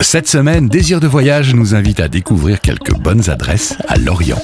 Cette semaine, Désir de voyage nous invite à découvrir quelques bonnes adresses à Lorient.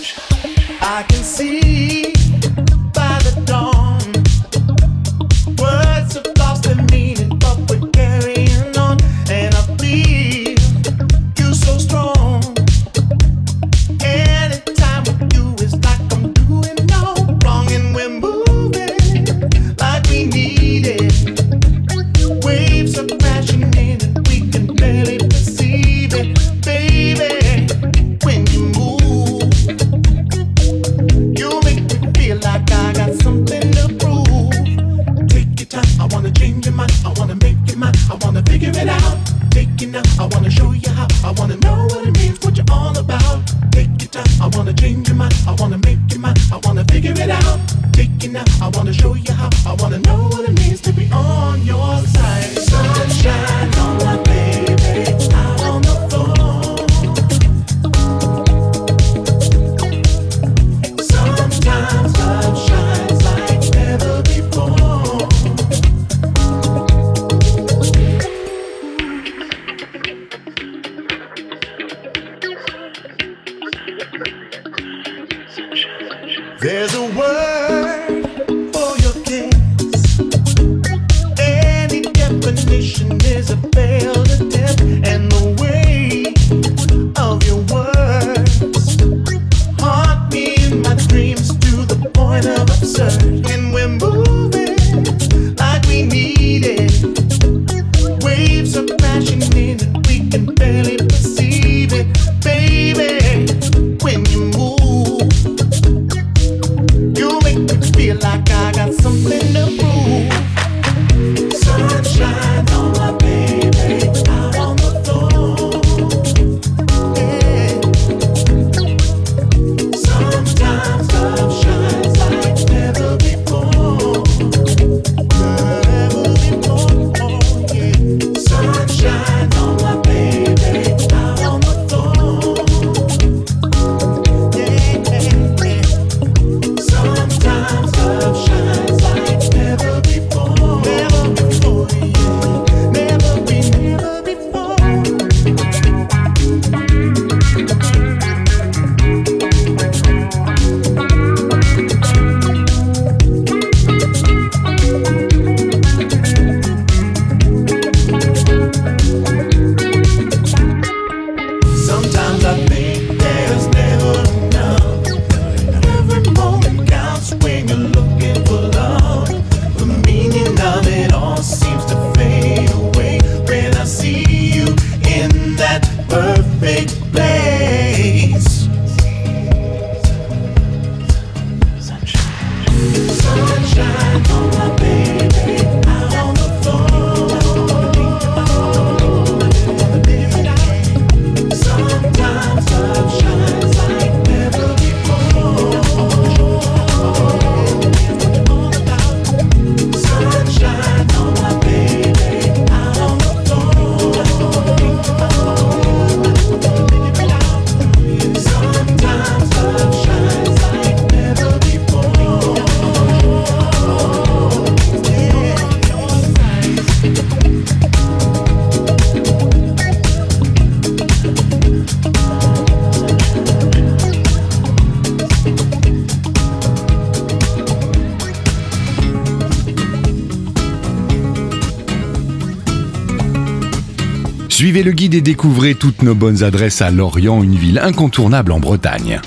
Le guide et découvrez toutes nos bonnes adresses à Lorient, une ville incontournable en Bretagne.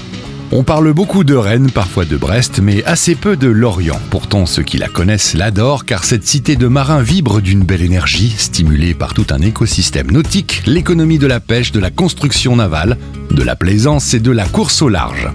On parle beaucoup de Rennes, parfois de Brest, mais assez peu de Lorient. Pourtant, ceux qui la connaissent l'adorent car cette cité de marins vibre d'une belle énergie, stimulée par tout un écosystème nautique, l'économie de la pêche, de la construction navale, de la plaisance et de la course au large.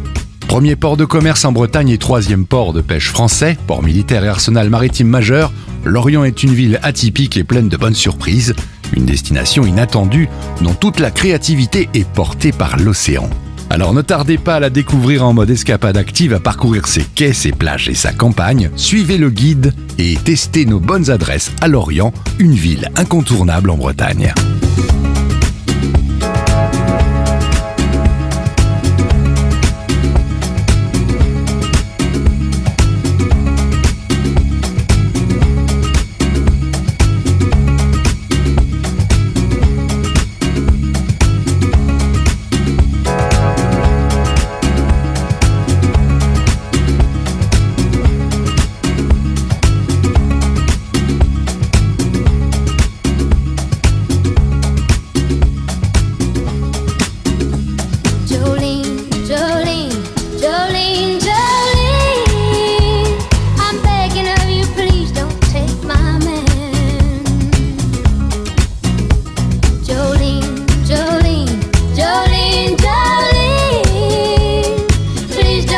Premier port de commerce en Bretagne et troisième port de pêche français, port militaire et arsenal maritime majeur, Lorient est une ville atypique et pleine de bonnes surprises. Une destination inattendue dont toute la créativité est portée par l'océan. Alors ne tardez pas à la découvrir en mode escapade active, à parcourir ses quais, ses plages et sa campagne. Suivez le guide et testez nos bonnes adresses à Lorient, une ville incontournable en Bretagne.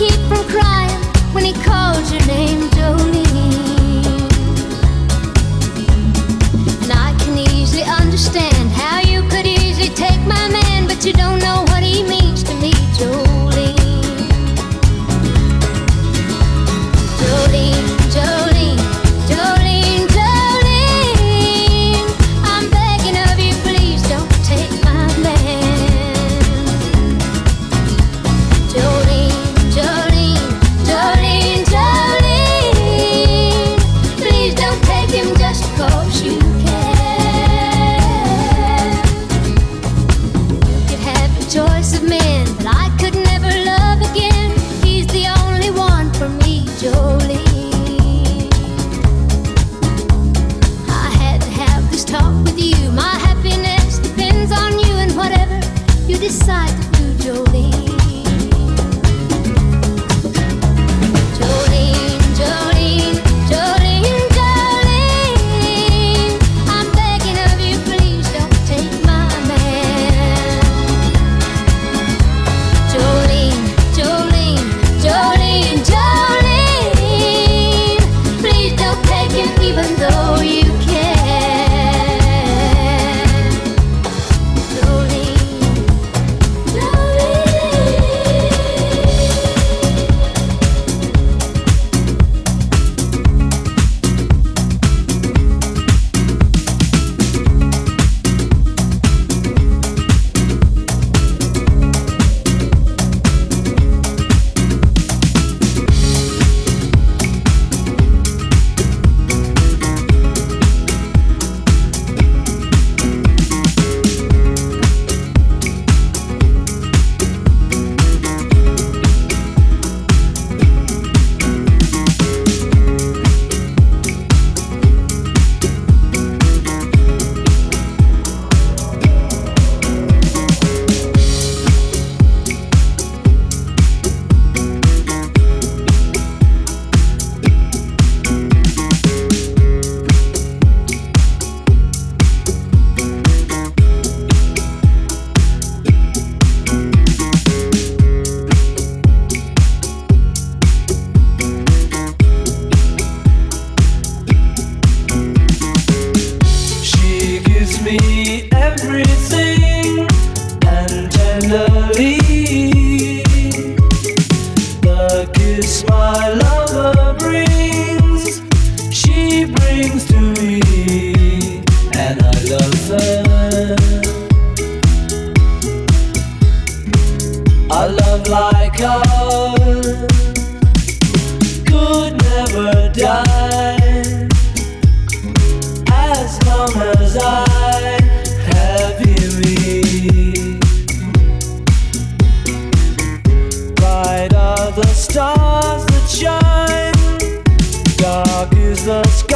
keep from crying when he called your name, Jolene. stars that shine. Dark is the sky.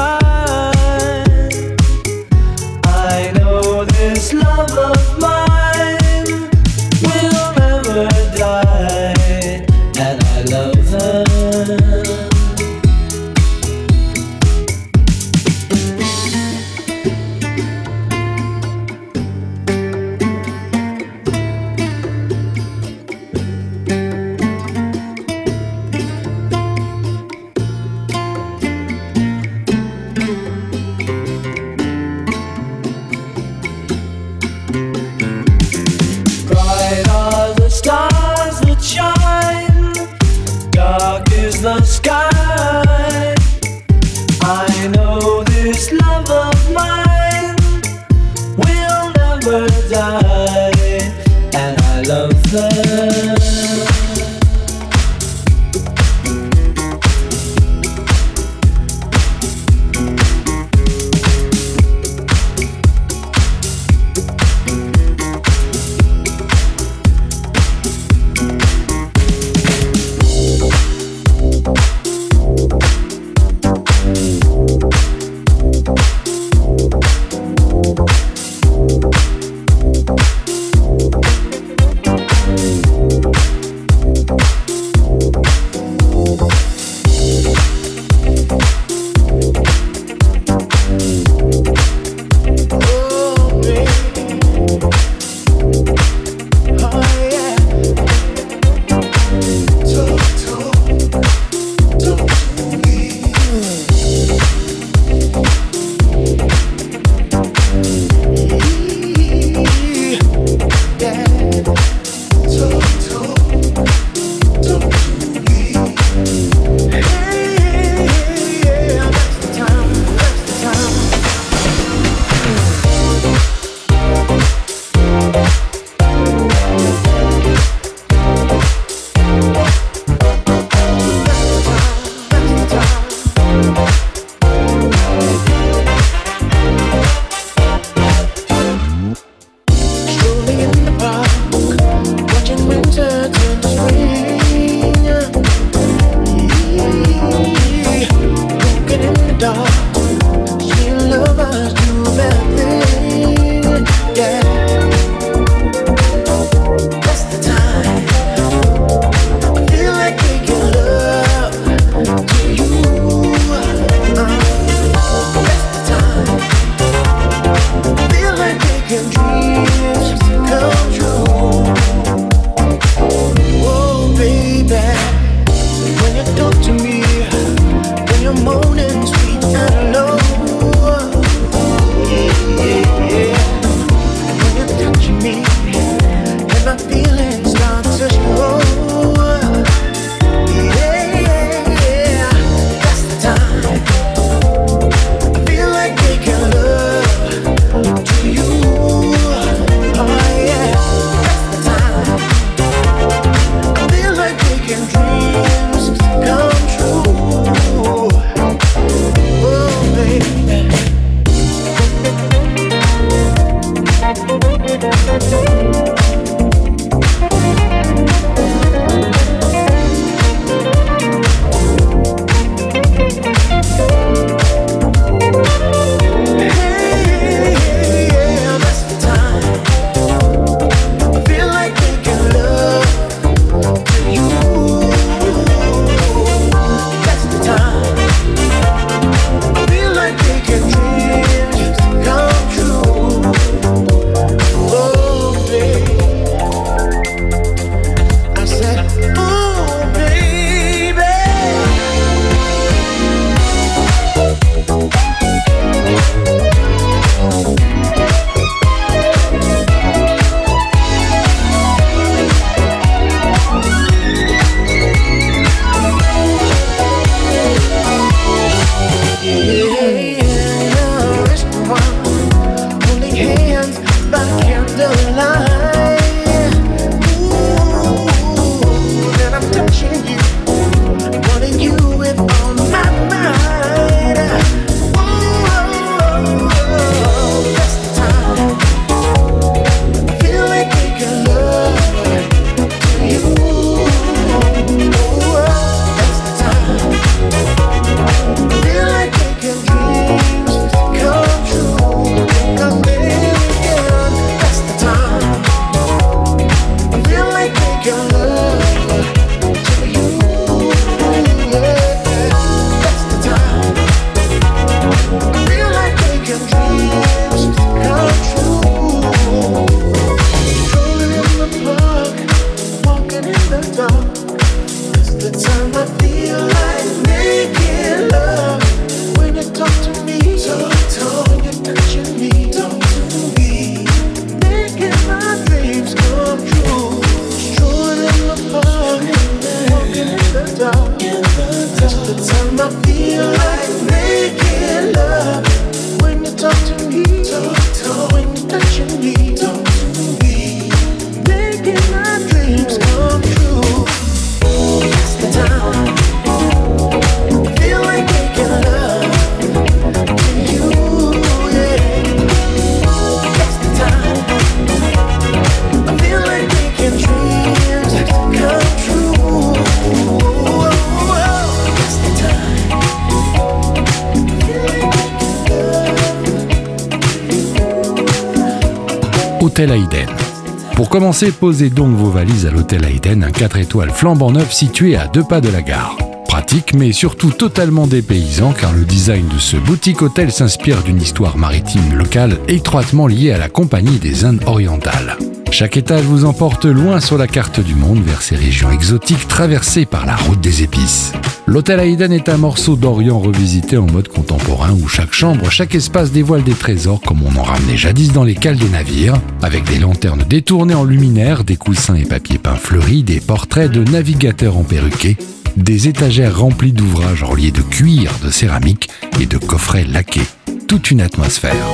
Pour commencer, posez donc vos valises à l'Hôtel Haydn, un 4 étoiles flambant neuf situé à deux pas de la gare. Pratique, mais surtout totalement dépaysant car le design de ce boutique hôtel s'inspire d'une histoire maritime locale étroitement liée à la Compagnie des Indes orientales. Chaque étage vous emporte loin sur la carte du monde vers ces régions exotiques traversées par la route des épices. L'hôtel Haydn est un morceau d'Orient revisité en mode contemporain où chaque chambre, chaque espace dévoile des trésors comme on en ramenait jadis dans les cales des navires, avec des lanternes détournées en luminaire, des coussins et papiers peints fleuris, des portraits de navigateurs en perruquet, des étagères remplies d'ouvrages reliés de cuir, de céramique et de coffrets laqués. Toute une atmosphère.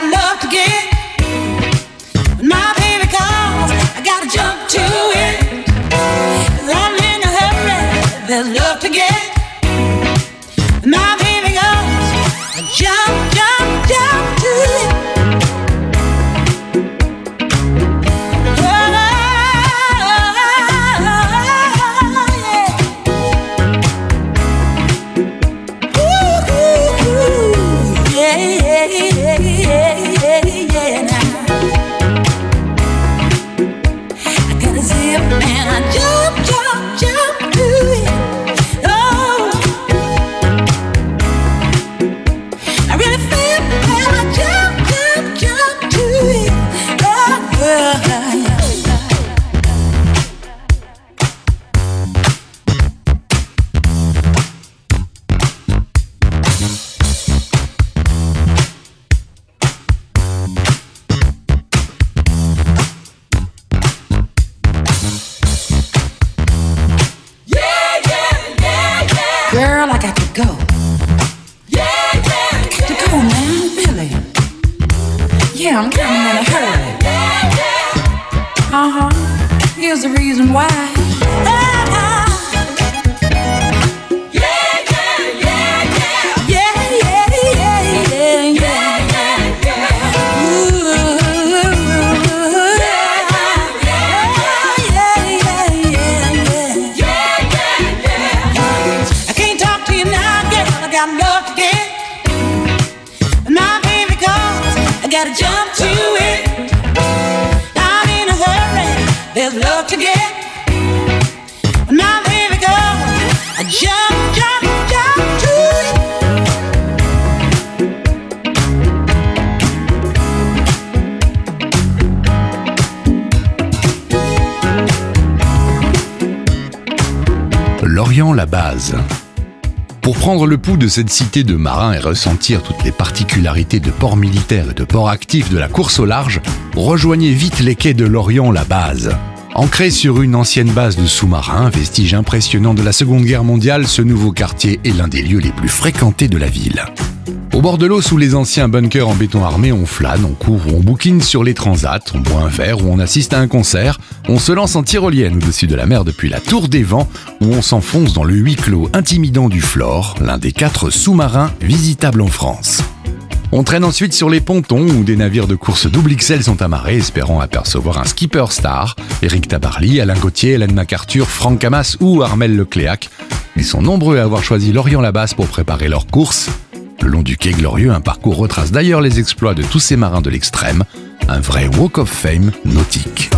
I love to get. La base. Pour prendre le pouls de cette cité de marins et ressentir toutes les particularités de port militaire et de port actif de la course au large, rejoignez vite les quais de Lorient la base. Ancré sur une ancienne base de sous-marins, vestige impressionnant de la Seconde Guerre mondiale, ce nouveau quartier est l'un des lieux les plus fréquentés de la ville. Au bord de l'eau, sous les anciens bunkers en béton armé, on flâne, on court ou on bouquine sur les transats, on boit un verre ou on assiste à un concert, on se lance en tyrolienne au-dessus de la mer depuis la Tour des Vents, où on s'enfonce dans le huis clos intimidant du Flore, l'un des quatre sous-marins visitables en France. On traîne ensuite sur les pontons où des navires de course double XL sont amarrés, espérant apercevoir un skipper star, Eric Tabarly, Alain Gauthier, Hélène MacArthur, Franck Hamas ou Armel Lecléac. Ils sont nombreux à avoir choisi Lorient-la-Basse pour préparer leur course. Le long du quai Glorieux, un parcours retrace d'ailleurs les exploits de tous ces marins de l'extrême, un vrai Walk of Fame nautique.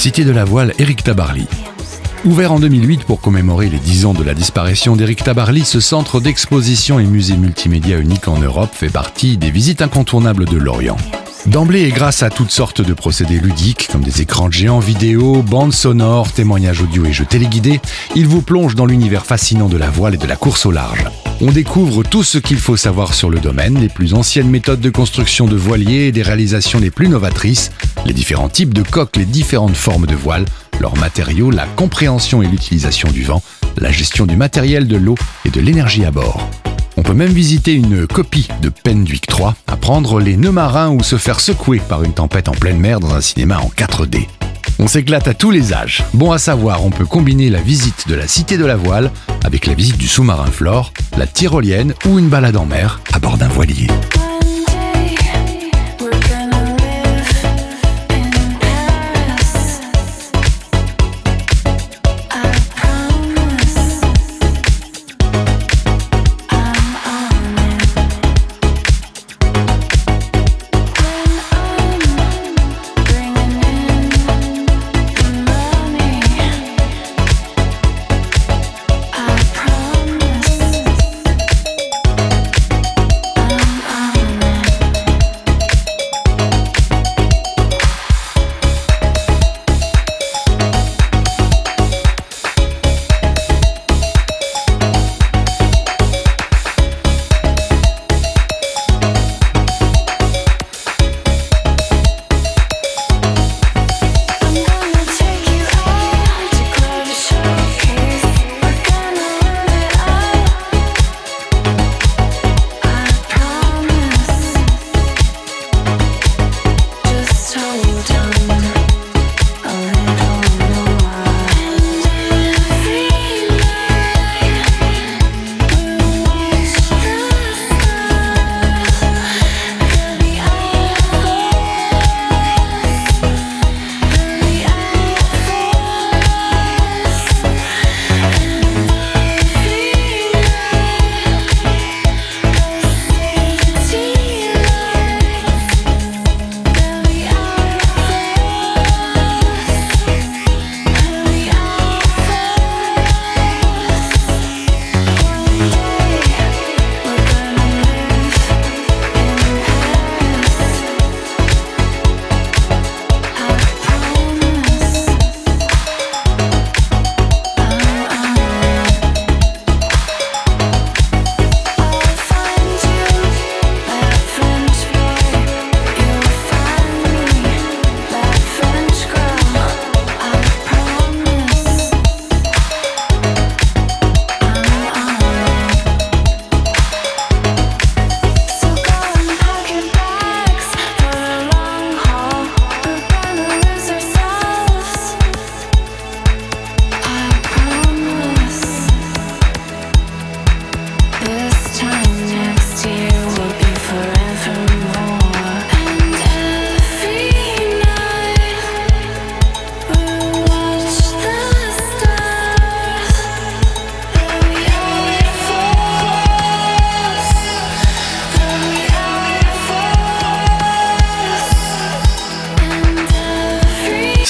Cité de la voile, Éric Tabarly. Ouvert en 2008 pour commémorer les 10 ans de la disparition d'Éric Tabarly, ce centre d'exposition et musée multimédia unique en Europe fait partie des visites incontournables de Lorient. D'emblée et grâce à toutes sortes de procédés ludiques comme des écrans géants vidéo, bandes sonores, témoignages audio et jeux téléguidés, il vous plonge dans l'univers fascinant de la voile et de la course au large. On découvre tout ce qu'il faut savoir sur le domaine, les plus anciennes méthodes de construction de voiliers des réalisations les plus novatrices, les différents types de coques, les différentes formes de voiles, leurs matériaux, la compréhension et l'utilisation du vent, la gestion du matériel, de l'eau et de l'énergie à bord. On peut même visiter une copie de Penduic 3, apprendre les nœuds marins ou se faire secouer par une tempête en pleine mer dans un cinéma en 4D. On s'éclate à tous les âges. Bon à savoir, on peut combiner la visite de la Cité de la Voile avec la visite du sous-marin Flore, la tyrolienne ou une balade en mer à bord d'un voilier.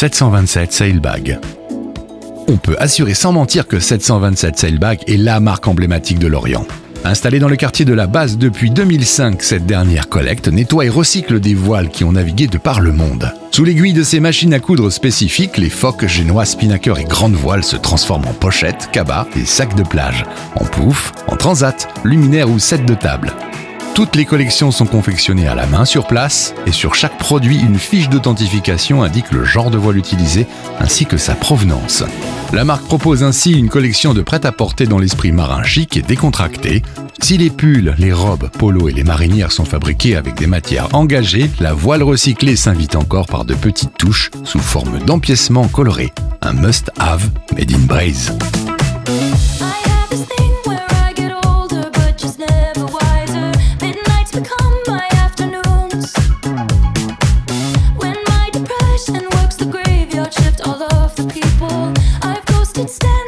727 Sailbag. On peut assurer sans mentir que 727 Sailbag est la marque emblématique de l'Orient. Installée dans le quartier de la Base depuis 2005, cette dernière collecte, nettoie et recycle des voiles qui ont navigué de par le monde. Sous l'aiguille de ces machines à coudre spécifiques, les phoques, génois, spinnaker et grandes voiles se transforment en pochettes, cabas et sacs de plage, en pouf, en transat, luminaires ou sets de table. Toutes les collections sont confectionnées à la main sur place et sur chaque produit, une fiche d'authentification indique le genre de voile utilisé ainsi que sa provenance. La marque propose ainsi une collection de prêt-à-porter dans l'esprit marin chic et décontracté. Si les pulls, les robes, polos et les marinières sont fabriqués avec des matières engagées, la voile recyclée s'invite encore par de petites touches sous forme d'empiècements colorés. Un must-have made in Braise. instead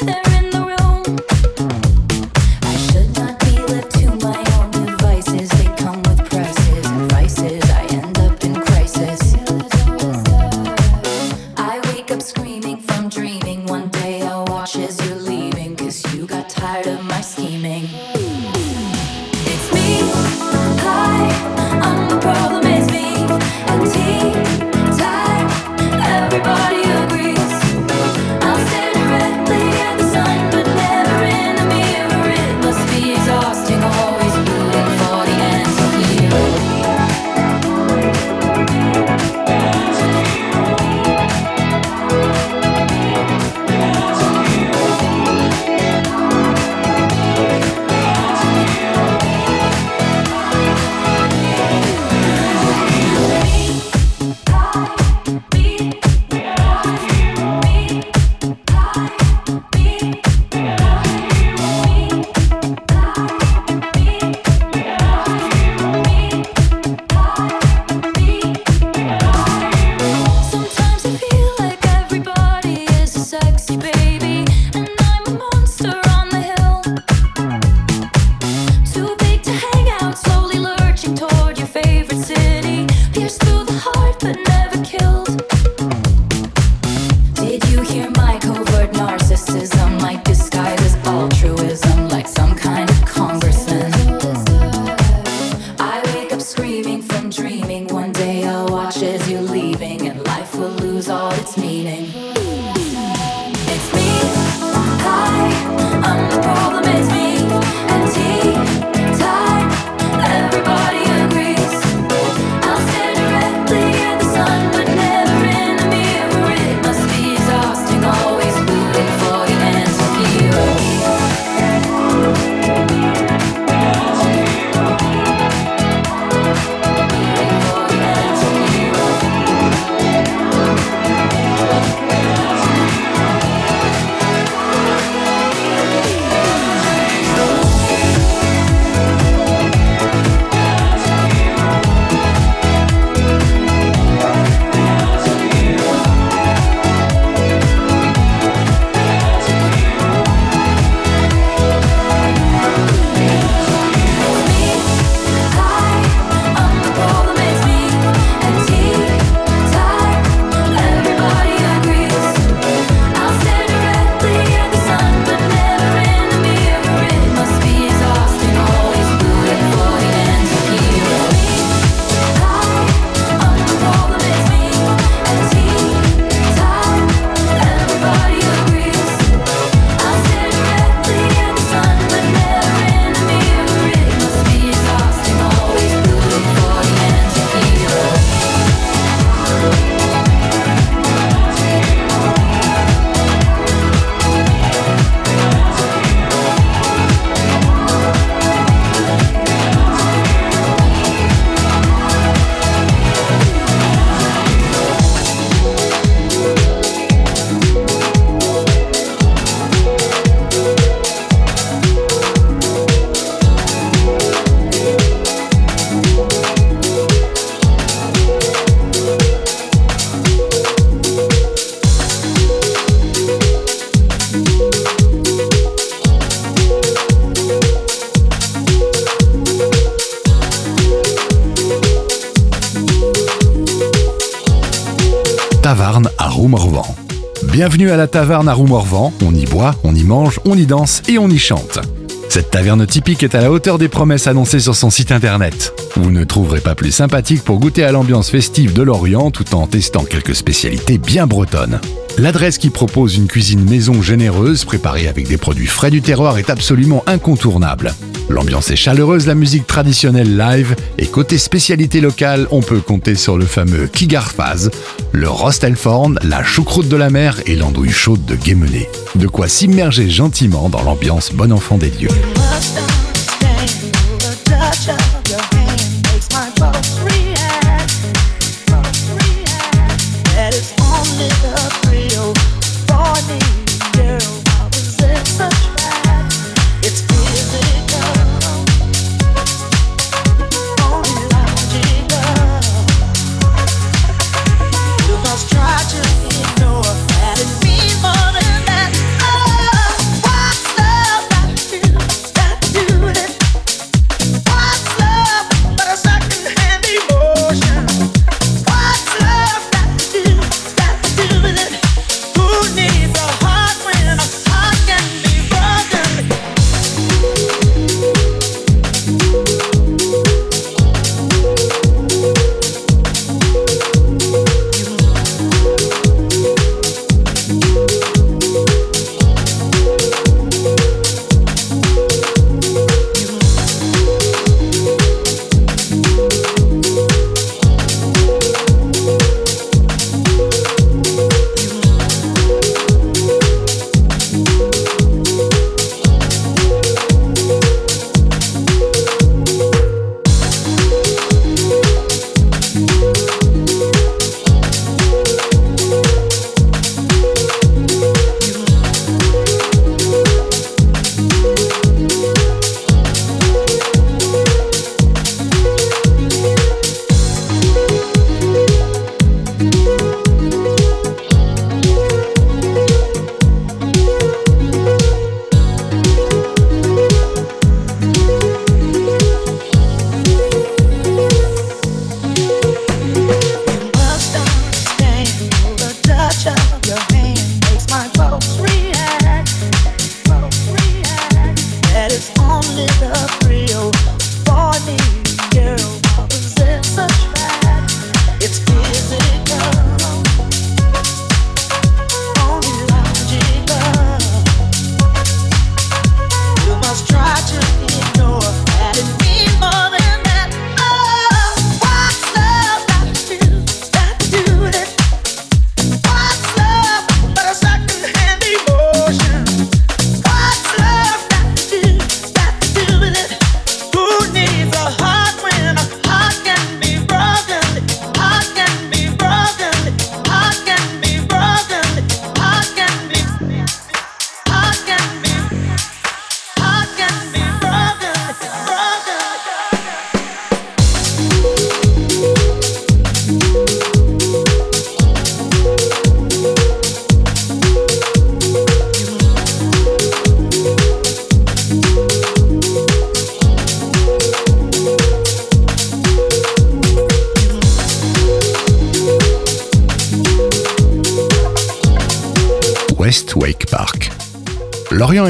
à la Taverne à Roumorvan, on y boit, on y mange, on y danse et on y chante. Cette taverne typique est à la hauteur des promesses annoncées sur son site internet. Vous ne trouverez pas plus sympathique pour goûter à l'ambiance festive de l'Orient tout en testant quelques spécialités bien bretonnes. L'adresse qui propose une cuisine maison généreuse préparée avec des produits frais du terroir est absolument incontournable. L'ambiance est chaleureuse, la musique traditionnelle live et côté spécialité locale, on peut compter sur le fameux Kigarfaz, le Rostelforn, la choucroute de la mer et l'andouille chaude de Guémené. De quoi s'immerger gentiment dans l'ambiance bon enfant des lieux.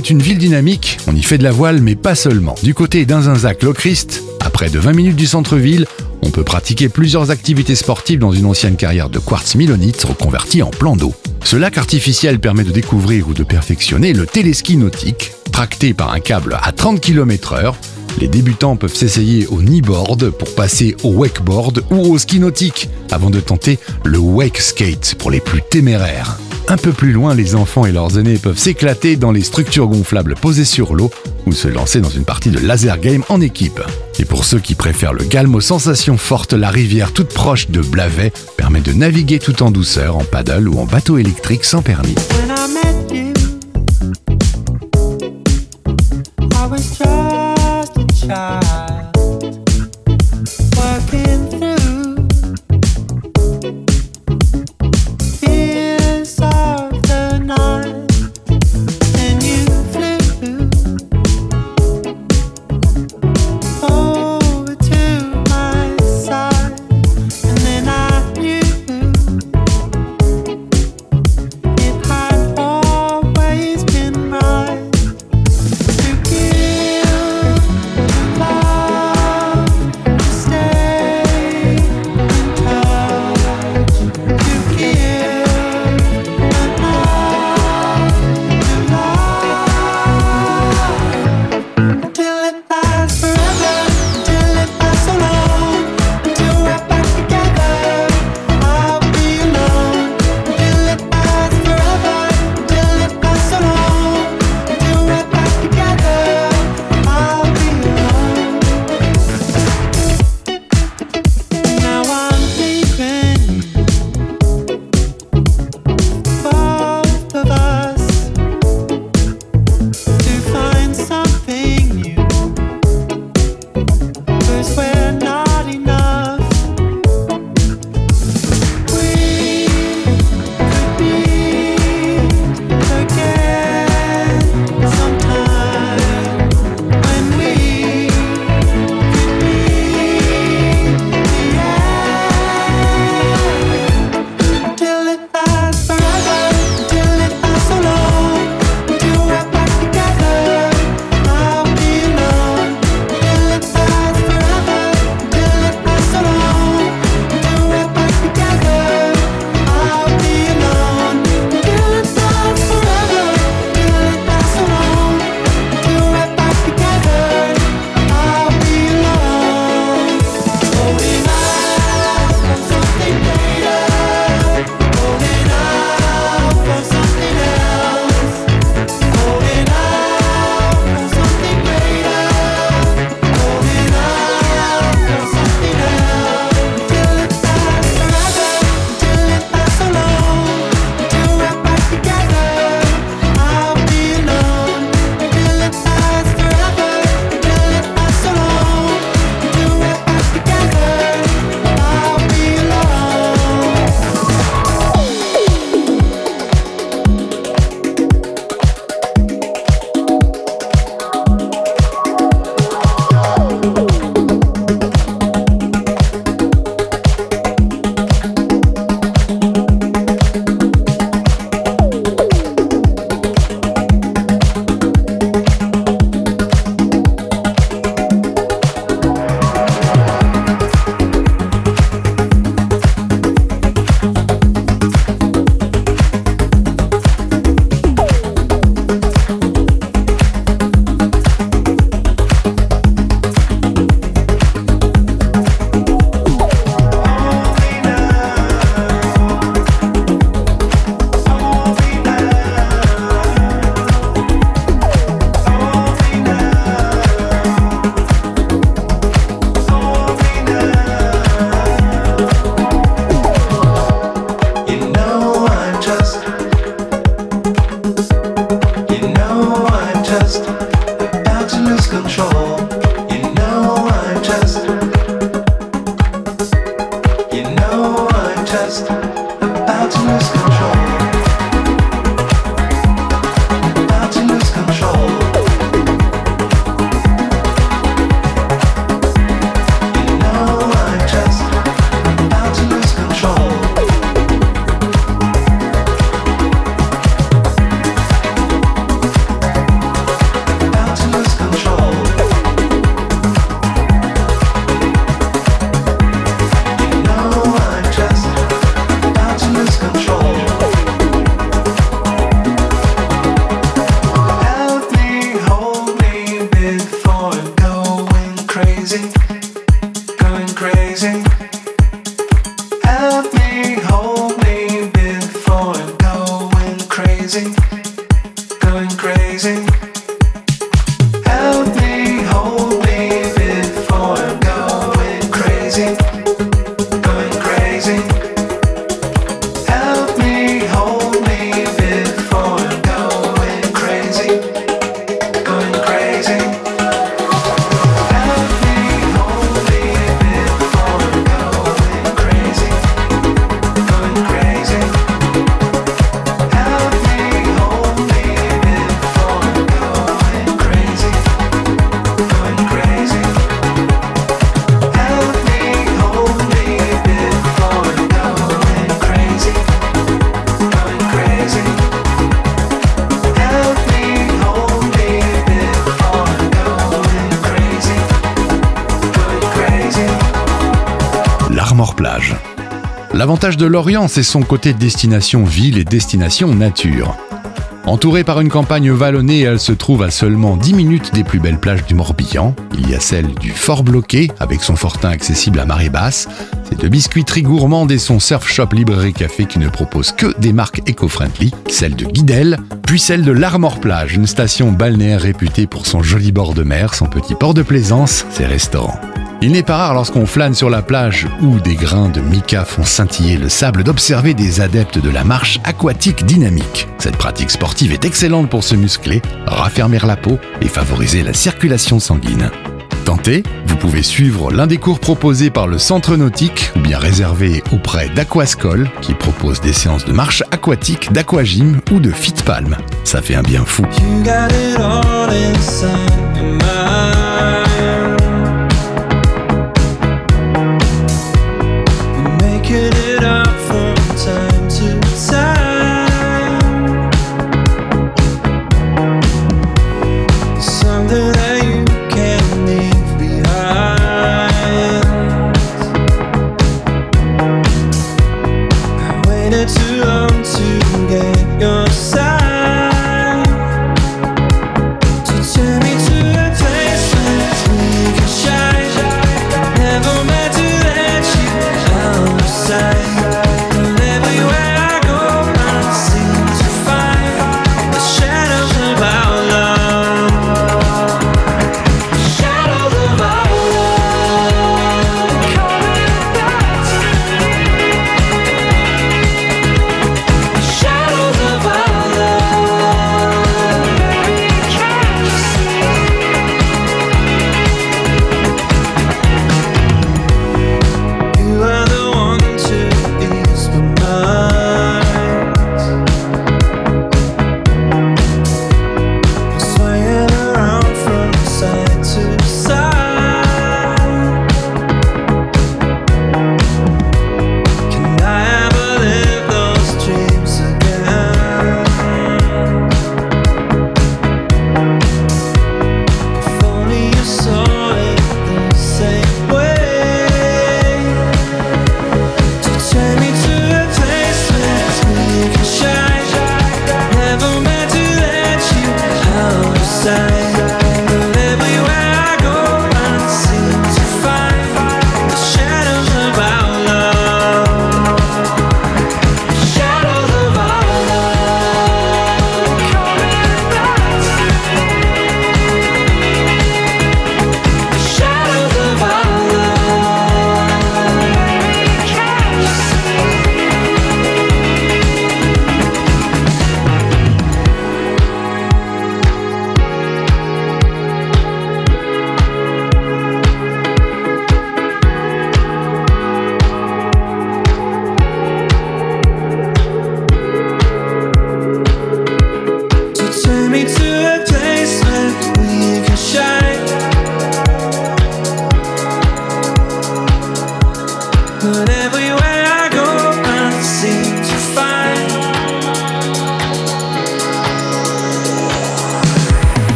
Est une ville dynamique, on y fait de la voile mais pas seulement. Du côté d'Inzinzac-Lochrist, à près de 20 minutes du centre-ville, on peut pratiquer plusieurs activités sportives dans une ancienne carrière de quartz milonite reconvertie en plan d'eau. Ce lac artificiel permet de découvrir ou de perfectionner le téléski nautique, tracté par un câble à 30 km/h. Les débutants peuvent s'essayer au kneeboard pour passer au wakeboard ou au ski nautique, avant de tenter le wake skate pour les plus téméraires. Un peu plus loin, les enfants et leurs aînés peuvent s'éclater dans les structures gonflables posées sur l'eau ou se lancer dans une partie de laser game en équipe. Et pour ceux qui préfèrent le calme aux sensations fortes, la rivière toute proche de Blavet permet de naviguer tout en douceur en paddle ou en bateau électrique sans permis. L'avantage de Lorient, c'est son côté destination ville et destination nature. Entourée par une campagne vallonnée, elle se trouve à seulement 10 minutes des plus belles plages du Morbihan. Il y a celle du Fort Bloqué, avec son fortin accessible à marée basse, ses deux biscuiteries gourmandes et son surf shop librairie café qui ne propose que des marques éco-friendly, celle de Guidel, puis celle de l'Armor Plage, une station balnéaire réputée pour son joli bord de mer, son petit port de plaisance, ses restaurants. Il n'est pas rare lorsqu'on flâne sur la plage où des grains de mica font scintiller le sable d'observer des adeptes de la marche aquatique dynamique. Cette pratique sportive est excellente pour se muscler, raffermir la peau et favoriser la circulation sanguine. Tentez, vous pouvez suivre l'un des cours proposés par le centre nautique ou bien réservé auprès d'Aquascol qui propose des séances de marche aquatique, d'aquagym ou de fit palm. Ça fait un bien fou.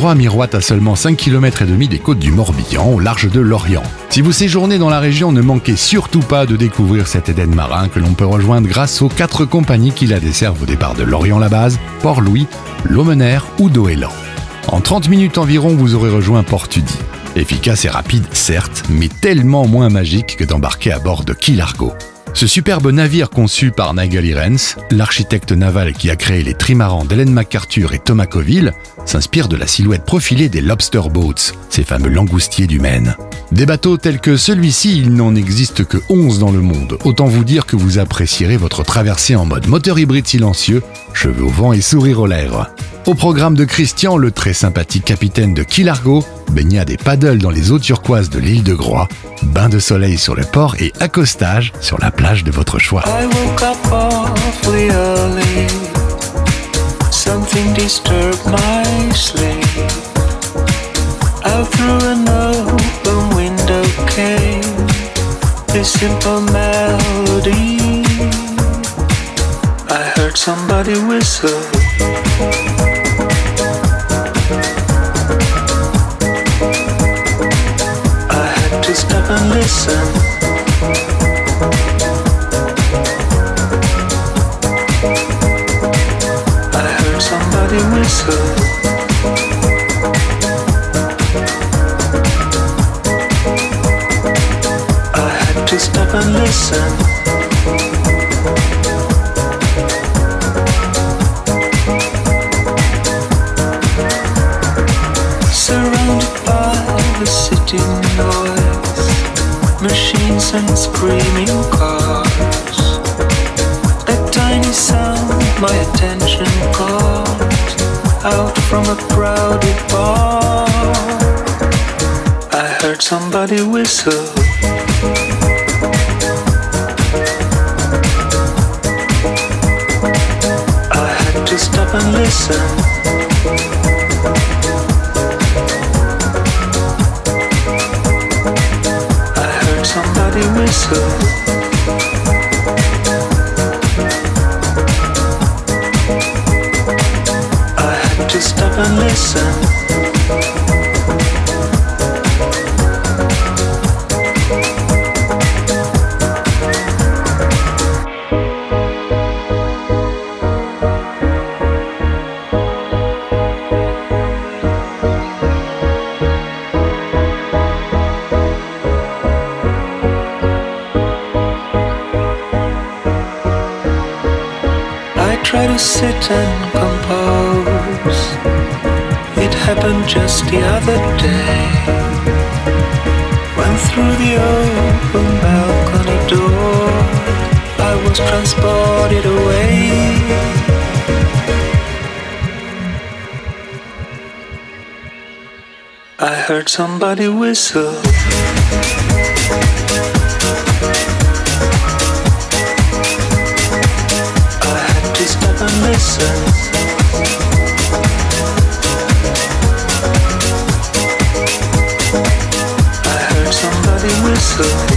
Groix miroite à seulement 5 km et demi des côtes du Morbihan, au large de l'Orient. Si vous séjournez dans la région, ne manquez surtout pas de découvrir cet Éden marin que l'on peut rejoindre grâce aux quatre compagnies qui la desservent au départ de Lorient-la-Base, Port-Louis, Laumener ou Doélan. En 30 minutes environ, vous aurez rejoint Port-Tudy. Efficace et rapide, certes, mais tellement moins magique que d'embarquer à bord de Key Largo. Ce superbe navire conçu par Nigel Irens, l'architecte naval qui a créé les trimarans d'Hélène MacArthur et Thomas Coville, s'inspire de la silhouette profilée des lobster boats, ces fameux langoustiers du Maine. Des bateaux tels que celui-ci, il n'en existe que 11 dans le monde. Autant vous dire que vous apprécierez votre traversée en mode moteur hybride silencieux, cheveux au vent et sourire aux lèvres. Au programme de Christian, le très sympathique capitaine de Key Largo, baignade des paddles dans les eaux turquoises de l'île de Groix, bain de soleil sur le port et accostage sur la plage de votre choix. Stop and listen. I heard somebody whistle. I had to stop and listen. Surrounded by the city noise, machines and screaming cars. A tiny sound my attention caught out from a crowded bar. I heard somebody whistle. I had to stop and listen. Listen. Sit and compose. It happened just the other day. When through the open balcony door, I was transported away. I heard somebody whistle. Whistle.